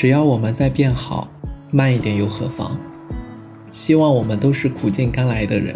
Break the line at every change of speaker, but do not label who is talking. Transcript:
只要我们在变好慢一点又何妨。希望我们都是苦尽甘来的人。